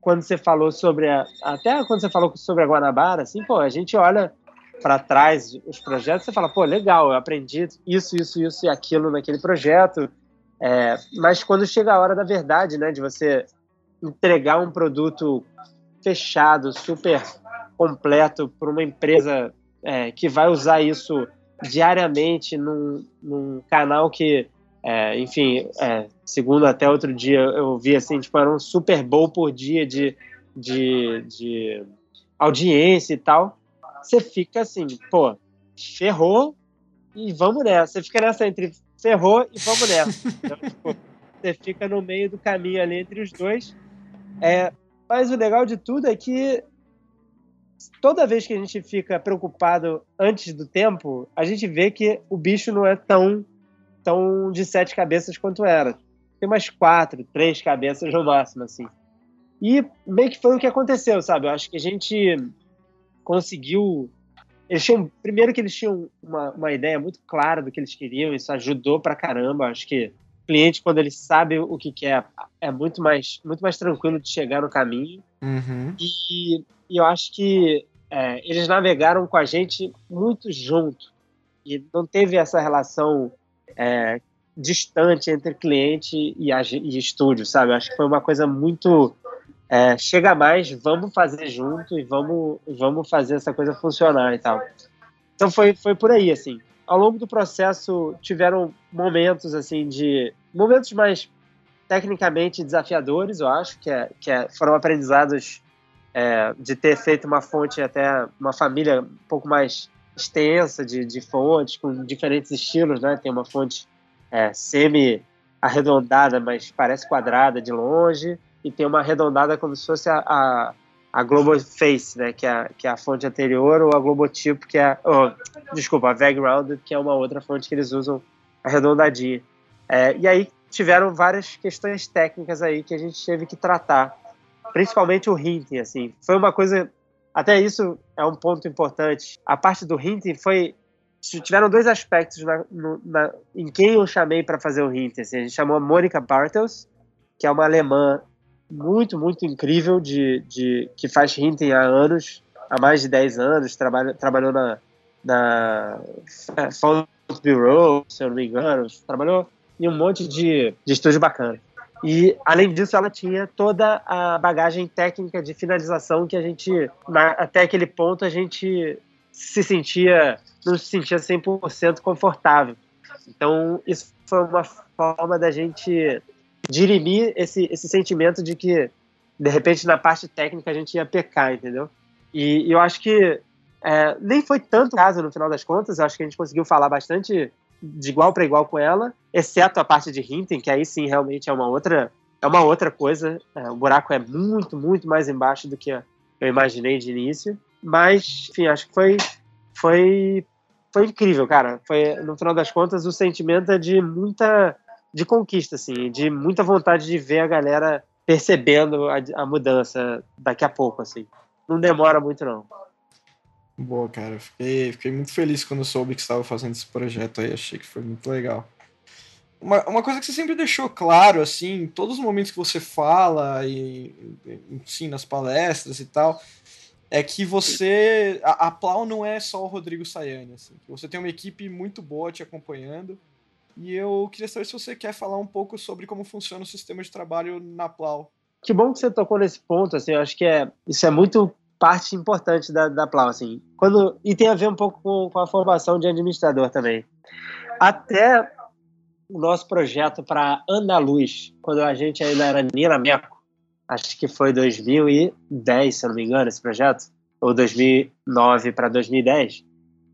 S2: quando você falou sobre a, até quando você falou sobre a Guanabara, assim, pô, a gente olha para trás os projetos, você fala, pô, legal, eu aprendi isso, isso, isso e aquilo naquele projeto. É, mas quando chega a hora da verdade, né, de você entregar um produto fechado, super completo para uma empresa é, que vai usar isso diariamente num, num canal que é, enfim, é, segundo até outro dia eu vi assim, tipo, era um Super Bowl por dia de, de, de audiência e tal. Você fica assim, pô, ferrou e vamos nessa. Você fica nessa entre ferrou e vamos nessa. então, tipo, você fica no meio do caminho ali entre os dois. É, mas o legal de tudo é que toda vez que a gente fica preocupado antes do tempo, a gente vê que o bicho não é tão tão de sete cabeças quanto era. Tem umas quatro, três cabeças no máximo, assim. E meio que foi o que aconteceu, sabe? Eu acho que a gente conseguiu. Eles tinham, primeiro que eles tinham uma, uma ideia muito clara do que eles queriam, isso ajudou pra caramba. Acho que o cliente, quando ele sabe o que quer, é muito mais, muito mais tranquilo de chegar no caminho. Uhum. E, e, eu acho que é, eles navegaram com a gente muito junto. E não teve essa relação é, distante entre cliente e, e estúdio, sabe? Acho que foi uma coisa muito. É, chega mais, vamos fazer junto e vamos, vamos fazer essa coisa funcionar e tal. Então foi, foi por aí, assim. Ao longo do processo tiveram momentos, assim, de. momentos mais tecnicamente desafiadores, eu acho, que, é, que é, foram aprendizados é, de ter feito uma fonte até uma família um pouco mais extensa de, de fontes, com diferentes estilos, né? Tem uma fonte é, semi-arredondada, mas parece quadrada de longe, e tem uma arredondada como se fosse a, a, a Face, né? Que é, que é a fonte anterior, ou a Globotype, que é... Oh, desculpa, a Background, que é uma outra fonte que eles usam arredondadinha. É, e aí tiveram várias questões técnicas aí que a gente teve que tratar, principalmente o hinting, assim. Foi uma coisa até isso é um ponto importante. A parte do hinting foi. Tiveram dois aspectos na, no, na, em quem eu chamei para fazer o hinting. Assim, a gente chamou a Mônica Bartels, que é uma alemã muito, muito incrível, de, de, que faz hinting há anos, há mais de 10 anos, trabalha, trabalhou na, na Foundry Bureau, se eu não me engano, trabalhou em um monte de, de estúdio bacana. E, além disso, ela tinha toda a bagagem técnica de finalização que a gente, até aquele ponto, a gente se sentia, não se sentia 100% confortável. Então, isso foi uma forma da gente dirimir esse, esse sentimento de que, de repente, na parte técnica a gente ia pecar, entendeu? E, e eu acho que é, nem foi tanto caso no final das contas, eu acho que a gente conseguiu falar bastante de igual para igual com ela, exceto a parte de hinting, que aí sim realmente é uma outra é uma outra coisa. É, o buraco é muito, muito mais embaixo do que eu imaginei de início. Mas, enfim, acho que foi foi foi incrível, cara. Foi no final das contas o sentimento é de muita de conquista, assim, de muita vontade de ver a galera percebendo a, a mudança daqui a pouco, assim. Não demora muito não.
S1: Boa, cara. Fiquei, fiquei muito feliz quando soube que estava fazendo esse projeto aí. Achei que foi muito legal. Uma, uma coisa que você sempre deixou claro, assim, em todos os momentos que você fala, e, sim, nas palestras e tal, é que você. A, a Plau não é só o Rodrigo Sayane, assim. Você tem uma equipe muito boa te acompanhando. E eu queria saber se você quer falar um pouco sobre como funciona o sistema de trabalho na Plau.
S2: Que bom que você tocou nesse ponto, assim, eu acho que é, isso é muito parte importante da, da Plau, assim. Quando, e tem a ver um pouco com, com a formação de administrador também. Até o nosso projeto para Andaluz, quando a gente ainda era Nina Meco, acho que foi 2010, se eu não me engano, esse projeto, ou 2009 para 2010,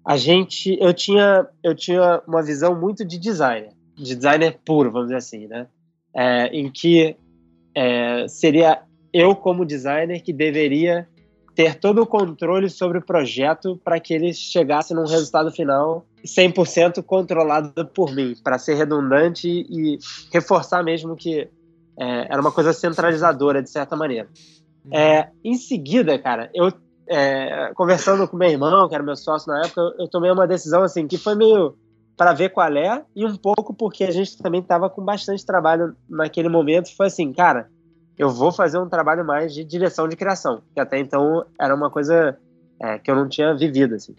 S2: a gente, eu tinha, eu tinha uma visão muito de designer, de designer puro, vamos dizer assim, né? É, em que é, seria eu como designer que deveria ter todo o controle sobre o projeto para que ele chegasse num resultado final 100% controlado por mim, para ser redundante e reforçar mesmo que é, era uma coisa centralizadora, de certa maneira. É, em seguida, cara, eu é, conversando com meu irmão, que era meu sócio na época, eu tomei uma decisão assim que foi meio para ver qual é e um pouco porque a gente também estava com bastante trabalho naquele momento. Foi assim, cara, eu vou fazer um trabalho mais de direção de criação, que até então era uma coisa é, que eu não tinha vivido, assim.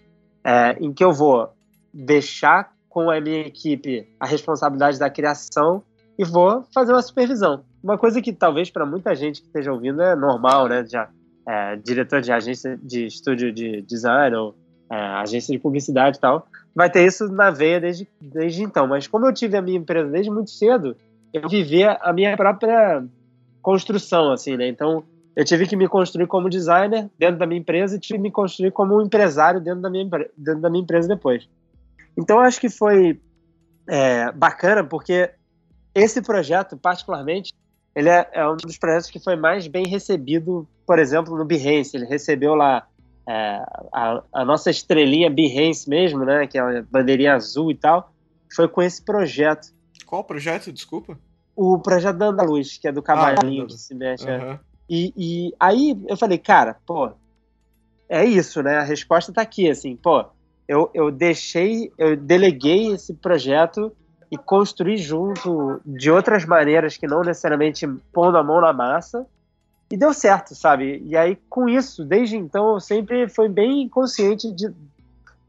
S2: É, em que eu vou deixar com a minha equipe a responsabilidade da criação e vou fazer uma supervisão. Uma coisa que talvez para muita gente que esteja ouvindo é normal, né? Já, é, diretor de agência de estúdio de design ou é, agência de publicidade e tal, vai ter isso na veia desde, desde então. Mas como eu tive a minha empresa desde muito cedo, eu vivia a minha própria construção, assim, né? Então, eu tive que me construir como designer dentro da minha empresa e tive que me construir como um empresário dentro da minha, dentro da minha empresa depois. Então, acho que foi é, bacana porque esse projeto, particularmente, ele é, é, um dos projetos que foi mais bem recebido, por exemplo, no Behance. Ele recebeu lá é, a, a, nossa estrelinha Behance mesmo, né? Que é a bandeirinha azul e tal. Foi com esse projeto.
S1: Qual projeto? Desculpa
S2: o projeto da Andaluz, que é do cavalinho ah, que se mexe. Uhum. E, e aí eu falei, cara, pô, é isso, né? A resposta tá aqui, assim, pô, eu, eu deixei, eu deleguei esse projeto e construí junto de outras maneiras que não necessariamente pondo a mão na massa e deu certo, sabe? E aí com isso, desde então, eu sempre fui bem consciente de,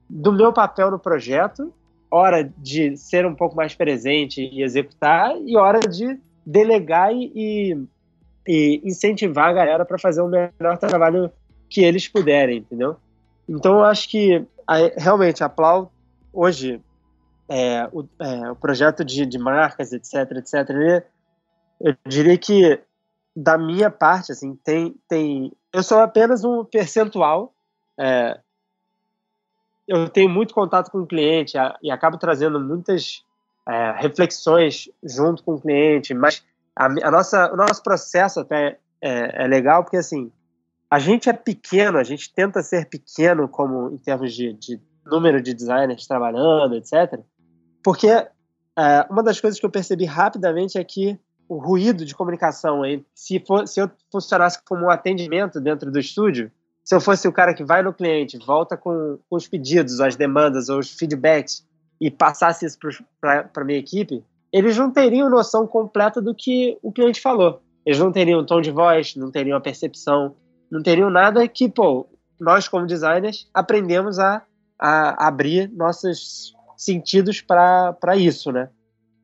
S2: do meu papel no projeto hora de ser um pouco mais presente e executar, e hora de delegar e, e incentivar a galera para fazer o melhor trabalho que eles puderem, entendeu? Então eu acho que realmente a Plau hoje é, o, é, o, projeto de, de, marcas, etc, etc, eu diria que da minha parte, assim, tem, tem eu sou apenas um percentual é, eu tenho muito contato com o cliente e acabo trazendo muitas é, reflexões junto com o cliente, mas a, a, nossa, o nosso processo até é, é, legal porque assim a gente é pequeno, a gente tenta ser pequeno como em termos de, de número de designers trabalhando, etc. Porque é, uma das coisas que eu percebi rapidamente é que o ruído de comunicação, se, for, se eu funcionasse como um atendimento dentro do estúdio, se eu fosse o cara que vai no cliente, volta com, com os pedidos, as demandas, os feedbacks e passasse isso para a minha equipe, eles não teriam noção completa do que o cliente falou. Eles não teriam tom de voz, não teriam a percepção, não teriam nada que, pô, nós como designers aprendemos a, a abrir nossas sentidos para isso, né?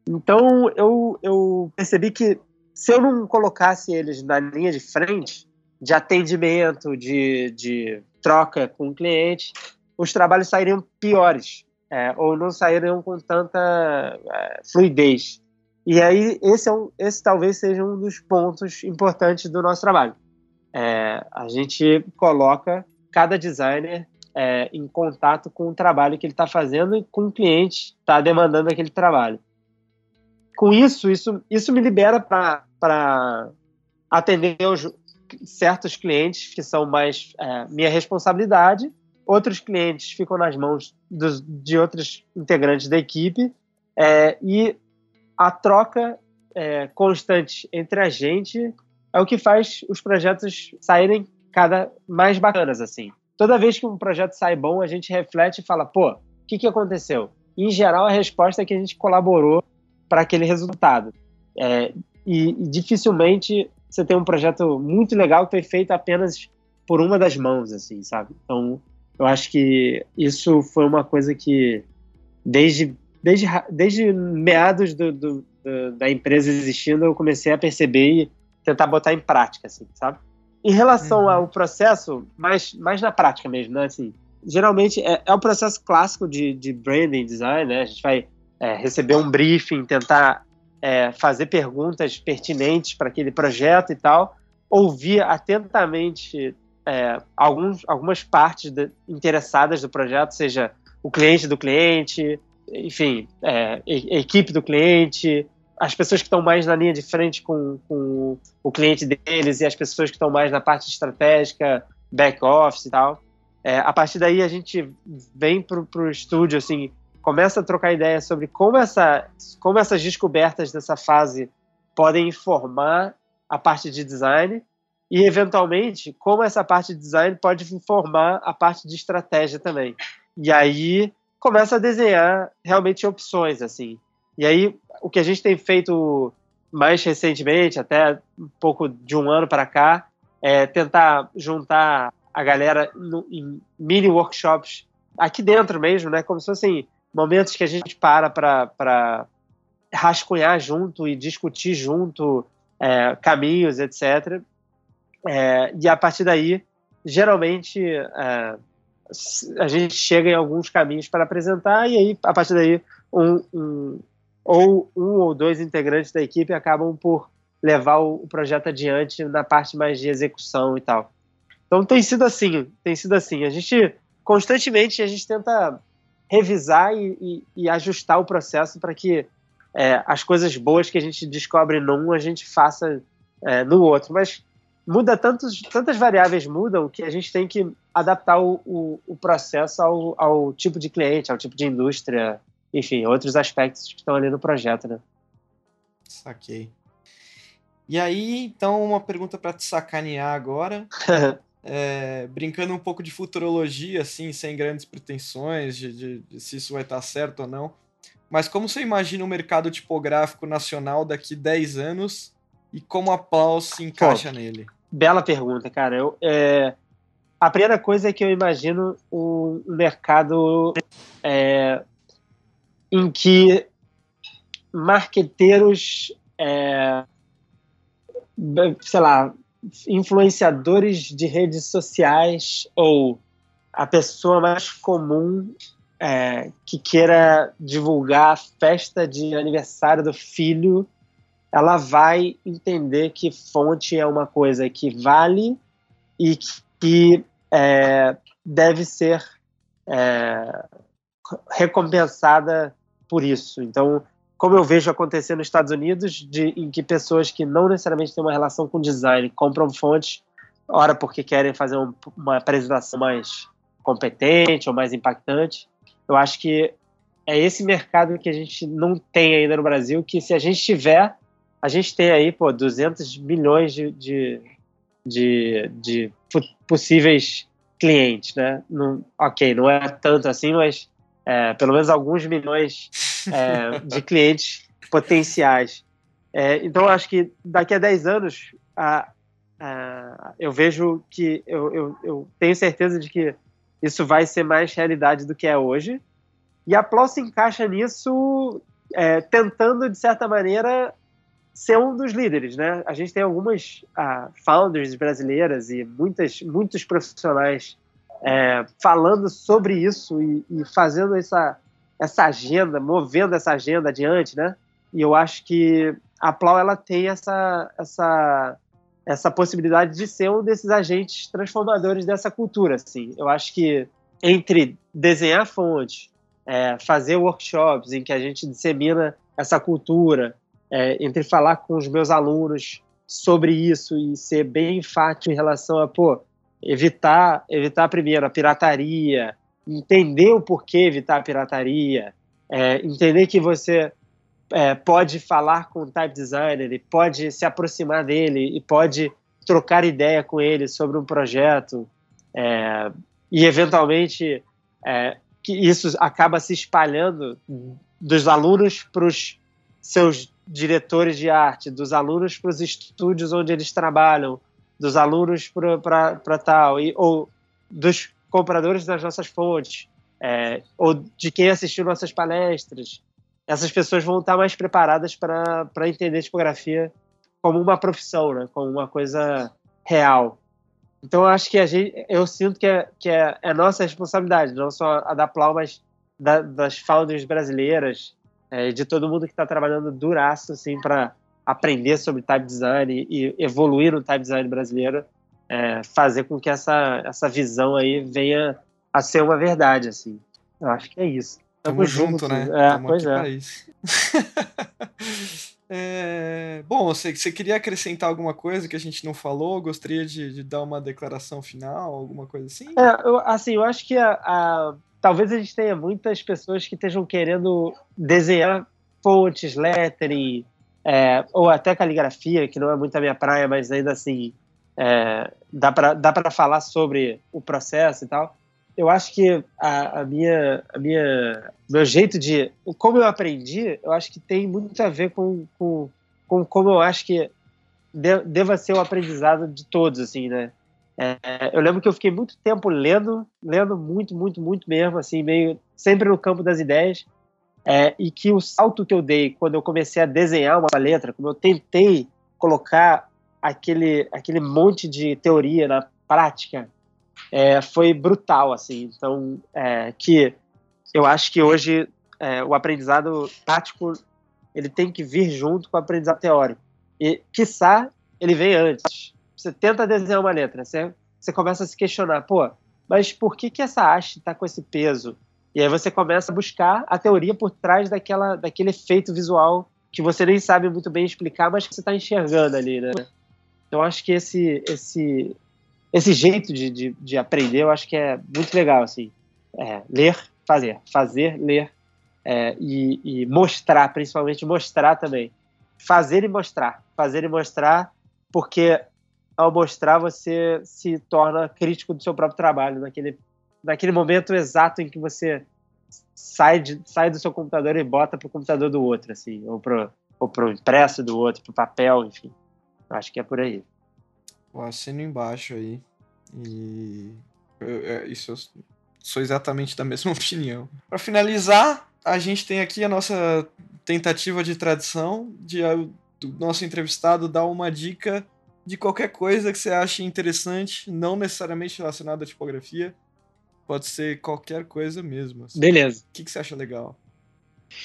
S2: Então eu, eu percebi que se eu não colocasse eles na linha de frente de atendimento, de, de troca com o cliente, os trabalhos sairiam piores é, ou não sairiam com tanta é, fluidez. E aí esse, é um, esse talvez seja um dos pontos importantes do nosso trabalho. É, a gente coloca cada designer é, em contato com o trabalho que ele está fazendo e com o cliente está demandando aquele trabalho. Com isso, isso, isso me libera para atender os, certos clientes que são mais é, minha responsabilidade, outros clientes ficam nas mãos dos, de outros integrantes da equipe é, e a troca é, constante entre a gente é o que faz os projetos saírem cada mais bacanas assim toda vez que um projeto sai bom, a gente reflete e fala, pô, o que, que aconteceu? em geral, a resposta é que a gente colaborou para aquele resultado. É, e, e, dificilmente você tem um projeto muito legal que foi feito apenas por uma das mãos, assim, sabe? Então, eu acho que isso foi uma coisa que, desde, desde, desde meados do, do, do, da empresa existindo, eu comecei a perceber e tentar botar em prática, assim, sabe? Em relação uhum. ao processo, mais, mais na prática mesmo, né? Assim, geralmente é, é o processo clássico de, de branding design, né? A gente vai é, receber um briefing, tentar é, fazer perguntas pertinentes para aquele projeto e tal, ouvir atentamente é, alguns, algumas partes de, interessadas do projeto, seja o cliente do cliente, enfim, é, equipe do cliente, as pessoas que estão mais na linha de frente com, com o cliente deles e as pessoas que estão mais na parte estratégica, back office e tal. É, a partir daí a gente vem para o estúdio, assim, começa a trocar ideias sobre como, essa, como essas descobertas dessa fase podem informar a parte de design e, eventualmente, como essa parte de design pode informar a parte de estratégia também. E aí começa a desenhar realmente opções, assim. E aí, o que a gente tem feito mais recentemente, até um pouco de um ano para cá, é tentar juntar a galera no, em mini workshops aqui dentro mesmo, né? Como se fossem momentos que a gente para para rascunhar junto e discutir junto é, caminhos, etc. É, e a partir daí, geralmente, é, a gente chega em alguns caminhos para apresentar e aí, a partir daí, um, um ou um ou dois integrantes da equipe acabam por levar o, projeto adiante na parte mais de execução e tal. Então tem sido assim, tem sido assim. A gente constantemente a gente tenta revisar e, e, e ajustar o processo para que é, as coisas boas que a gente descobre num a gente faça é, no outro. Mas muda tantos, tantas variáveis mudam que a gente tem que adaptar o, o, o processo ao, ao tipo de cliente, ao tipo de indústria, enfim, outros aspectos que estão ali no projeto, né?
S1: Saquei. E aí, então, uma pergunta para te sacanear agora. é, brincando um pouco de futurologia, assim, sem grandes pretensões de, de, de, se isso vai estar certo ou não. Mas como você imagina o mercado tipográfico nacional daqui 10 anos e como a Plaus se encaixa Pô, nele?
S2: Bela pergunta, cara. Eu, é, a primeira coisa é que eu imagino um mercado é, em que marqueteiros, é, sei lá, influenciadores de redes sociais ou a pessoa mais comum é, que queira divulgar a festa de aniversário do filho, ela vai entender que fonte é uma coisa que vale e que é, deve ser é, recompensada por isso. Então, como eu vejo acontecer nos Estados Unidos, de, em que pessoas que não necessariamente têm uma relação com design compram fontes, ora porque querem fazer um, uma apresentação mais competente ou mais impactante. Eu acho que é esse mercado que a gente não tem ainda no Brasil, que se a gente tiver, a gente tem aí, pô, 200 milhões de, de, de, de possíveis clientes, né? Não, ok, não é tanto assim, mas é, pelo menos alguns milhões é, de clientes potenciais. É, então, acho que daqui a 10 anos, a, a, eu vejo que, eu, eu, eu, tenho certeza de que isso vai ser mais realidade do que é hoje. E a Plau se encaixa nisso, é, tentando, de certa maneira, ser um dos líderes, né? A gente tem algumas uh, founders brasileiras e muitas, muitos profissionais é, falando sobre isso e, e, fazendo essa, essa agenda, movendo essa agenda adiante, né? E eu acho que a Plau ela tem essa, essa, essa possibilidade de ser um desses agentes transformadores dessa cultura, assim. Eu acho que entre desenhar fontes, é, fazer workshops em que a gente dissemina essa cultura, é, entre falar com os meus alunos sobre isso e ser bem enfático em relação a, pô, evitar, evitar primeiro a pirataria, entender o porquê evitar a pirataria, é, entender que você é, pode falar com o type designer, e pode se aproximar dele e pode trocar ideia com ele sobre um projeto é, e eventualmente é, que isso acaba se espalhando dos alunos para os seus diretores de arte, dos alunos para os estúdios onde eles trabalham, dos alunos para tal, e, ou dos compradores das nossas fontes, é, ou de quem assistiu nossas palestras. Essas pessoas vão estar mais preparadas para entender tipografia como uma profissão, né? como uma coisa real. Então, eu acho que a gente, eu sinto que é, que é, é nossa responsabilidade, não só a da Plau, mas da, das founders brasileiras, é, de todo mundo que está trabalhando duraço assim, para aprender sobre type design e evoluir no type design brasileiro, é, fazer com que essa, essa visão aí venha a ser uma verdade. Assim. Eu acho que é isso.
S3: Tamo, Tamo junto, junto, né?
S2: É, Tamo pois é.
S3: É... Bom, você, você queria acrescentar alguma coisa que a gente não falou? Gostaria de, de dar uma declaração final, alguma coisa assim?
S2: É, eu, assim, eu acho que a, a, talvez a gente tenha muitas pessoas que estejam querendo desenhar fontes, lettering, é, ou até caligrafia, que não é muito a minha praia, mas ainda assim é, dá para falar sobre o processo e tal eu acho que a, a, minha, a minha, meu jeito de, como eu aprendi, eu acho que tem muito a ver com, com, com como eu acho que de, deva ser o aprendizado de todos, assim, né? É, eu lembro que eu fiquei muito tempo lendo, lendo muito, muito, muito mesmo, assim, meio sempre no campo das ideias, é, e que o salto que eu dei quando eu comecei a desenhar uma letra, como eu tentei colocar aquele, aquele monte de teoria na prática, é, foi brutal, assim. Então, é, que eu acho que hoje é, o aprendizado tático ele tem que vir junto com o aprendizado teórico. E, quiçá, ele vem antes. Você tenta desenhar uma letra, você, você começa a se questionar, pô, mas por que, que essa haste está com esse peso? E aí você começa a buscar a teoria por trás daquela, daquele efeito visual que você nem sabe muito bem explicar, mas que você está enxergando ali, né? Então acho que esse, esse, esse jeito de, de, de, aprender eu acho que é muito legal, assim. É, ler, fazer. Fazer, ler é, e, e, mostrar, principalmente mostrar também. Fazer e mostrar. Fazer e mostrar, porque ao mostrar você se torna crítico do seu próprio trabalho, naquele, naquele momento exato em que você sai, de, sai do seu computador e bota pro computador do outro, assim, ou ou pro impresso do outro, pro papel, enfim. Acho que é por aí.
S3: Eu assino embaixo aí. E eu, eu, isso eu sou exatamente da mesma opinião. Para finalizar, a gente tem aqui a nossa tentativa de tradição de do nosso entrevistado dar uma dica de qualquer coisa que você ache interessante, não necessariamente relacionada à tipografia. Pode ser qualquer coisa mesmo.
S2: Assim. Beleza.
S3: O que, que você acha legal?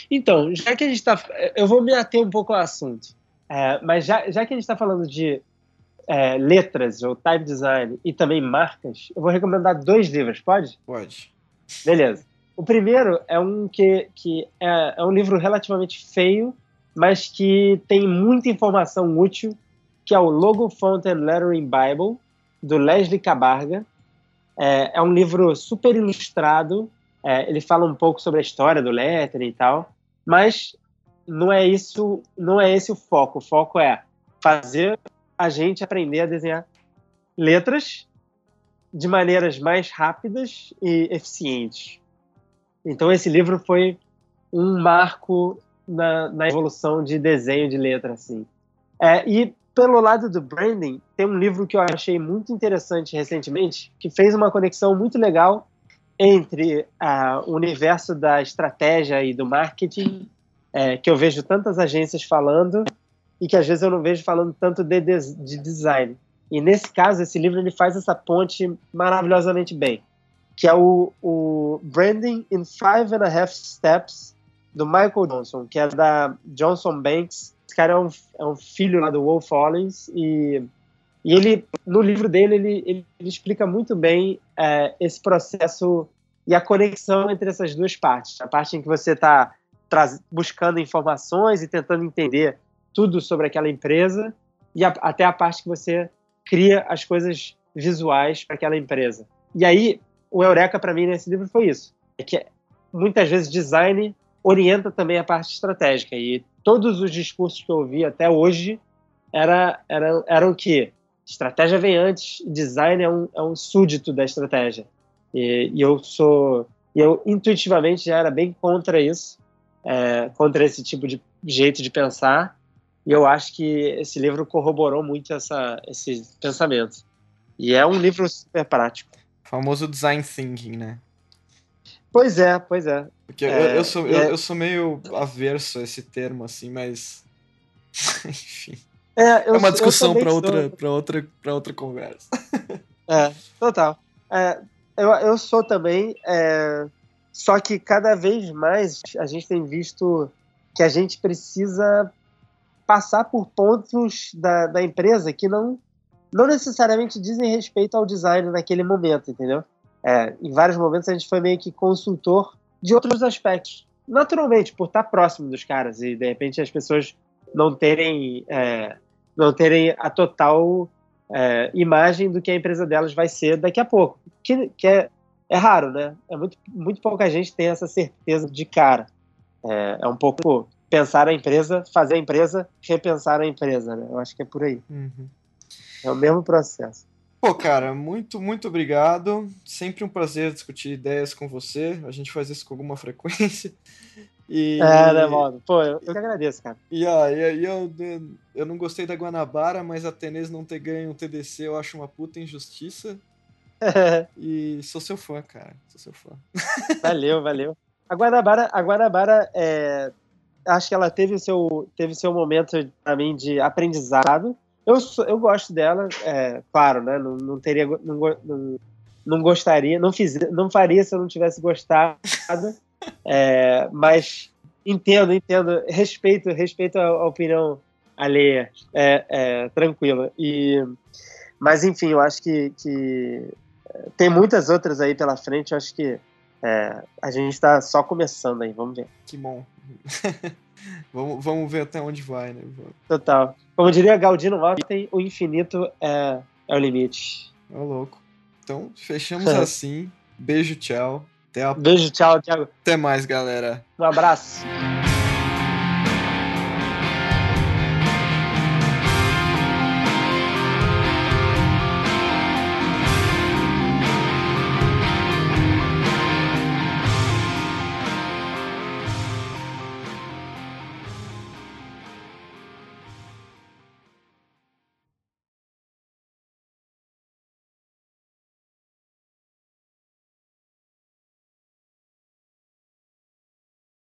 S2: Então, já que a gente está. Eu vou me ater um pouco ao assunto. É, mas já, já que a gente está falando de é, letras ou type design e também marcas, eu vou recomendar dois livros, pode?
S3: Pode.
S2: Beleza. O primeiro é um que, que é, é um livro relativamente feio, mas que tem muita informação útil, que é o Logo Font and Lettering Bible, do Leslie Cabarga. É, é um livro super ilustrado, é, ele fala um pouco sobre a história do lettering e tal, mas não é isso, não é esse o foco. O foco é fazer a gente aprender a desenhar letras de maneiras mais rápidas e eficientes. Então, esse livro foi um marco na, na evolução de desenho de letra, assim. É, e pelo lado do branding, tem um livro que eu achei muito interessante recentemente, que fez uma conexão muito legal entre uh, o universo da estratégia e do marketing, é, que eu vejo tantas agências falando e que às vezes eu não vejo falando tanto de, de, de design. E nesse caso, esse livro ele faz essa ponte maravilhosamente bem, que é o, o Branding in Five and a Half Steps, do Michael Johnson, que é da Johnson Banks. Esse cara é um, é um filho lá do Wolf Hollins e, e ele, no livro dele, ele, ele, ele explica muito bem é, esse processo e a conexão entre essas duas partes. A parte em que você está buscando informações e tentando entender tudo sobre aquela empresa e a, até a parte que você cria as coisas visuais para aquela empresa. E aí, o Eureka para mim nesse livro foi isso. É que muitas vezes design orienta também a parte estratégica. E todos os discursos que eu ouvi até hoje era, era, eram que estratégia vem antes, design é um, é um súdito da estratégia. E, e eu sou. E eu intuitivamente já era bem contra isso, é, contra esse tipo de jeito de pensar. E eu acho que esse livro corroborou muito essa, esse pensamento. E é um livro super prático.
S1: O famoso design thinking, né?
S2: Pois é, pois é.
S1: Porque é, eu, eu, sou, é... eu, eu, sou meio averso a esse termo, assim, mas. Enfim. É, é uma discussão para outra, pra outra, pra outra conversa.
S2: É, total. É, eu, eu sou também. Só que cada vez mais a gente tem visto que a gente precisa passar por pontos da, da empresa que não, não necessariamente dizem respeito ao design naquele momento, entendeu? É, em vários momentos a gente foi meio que consultor de outros aspectos. Naturalmente, por estar próximo dos caras e de repente as pessoas não terem, é, não terem a total é, imagem do que a empresa delas vai ser daqui a pouco. Que, que é, é raro, né? É muito, muito pouca gente tem essa certeza de cara. É, é um pouco pensar a empresa, fazer a empresa, repensar a empresa, né? Eu acho que é por aí.
S1: Uhum.
S2: É o mesmo processo.
S1: Pô, cara, muito, muito obrigado. Sempre um prazer discutir ideias com você. A gente faz isso com alguma frequência.
S2: E... É, né, mano? Pô, eu, eu que agradeço, cara.
S1: E aí, eu, eu não gostei da Guanabara, mas a Tenez não ter ganho um TDC eu acho uma puta injustiça. e sou seu fã, cara. Sou seu fã.
S2: Valeu, valeu. A Guanabara, a Guanabara é, acho que ela teve o seu, teve seu momento, para mim, de aprendizado. Eu, eu gosto dela, é, claro, né? Não, não teria. Não, não, não, gostaria, não, fiz, não faria se eu não tivesse gostado. É, mas entendo, entendo, respeito, respeito a, a opinião alheia, é, é, tranquila. E, mas enfim, eu acho que, que tem muitas outras aí pela frente. Eu acho que é, a gente está só começando aí, vamos ver.
S1: Que bom. vamos, vamos ver até onde vai, né?
S2: Total. Como diria Galdino Martin, o infinito é, é o limite.
S1: É louco. Então, fechamos assim. Beijo, tchau. Até a...
S2: Beijo, tchau, Thiago.
S1: Até mais, galera.
S2: Um abraço.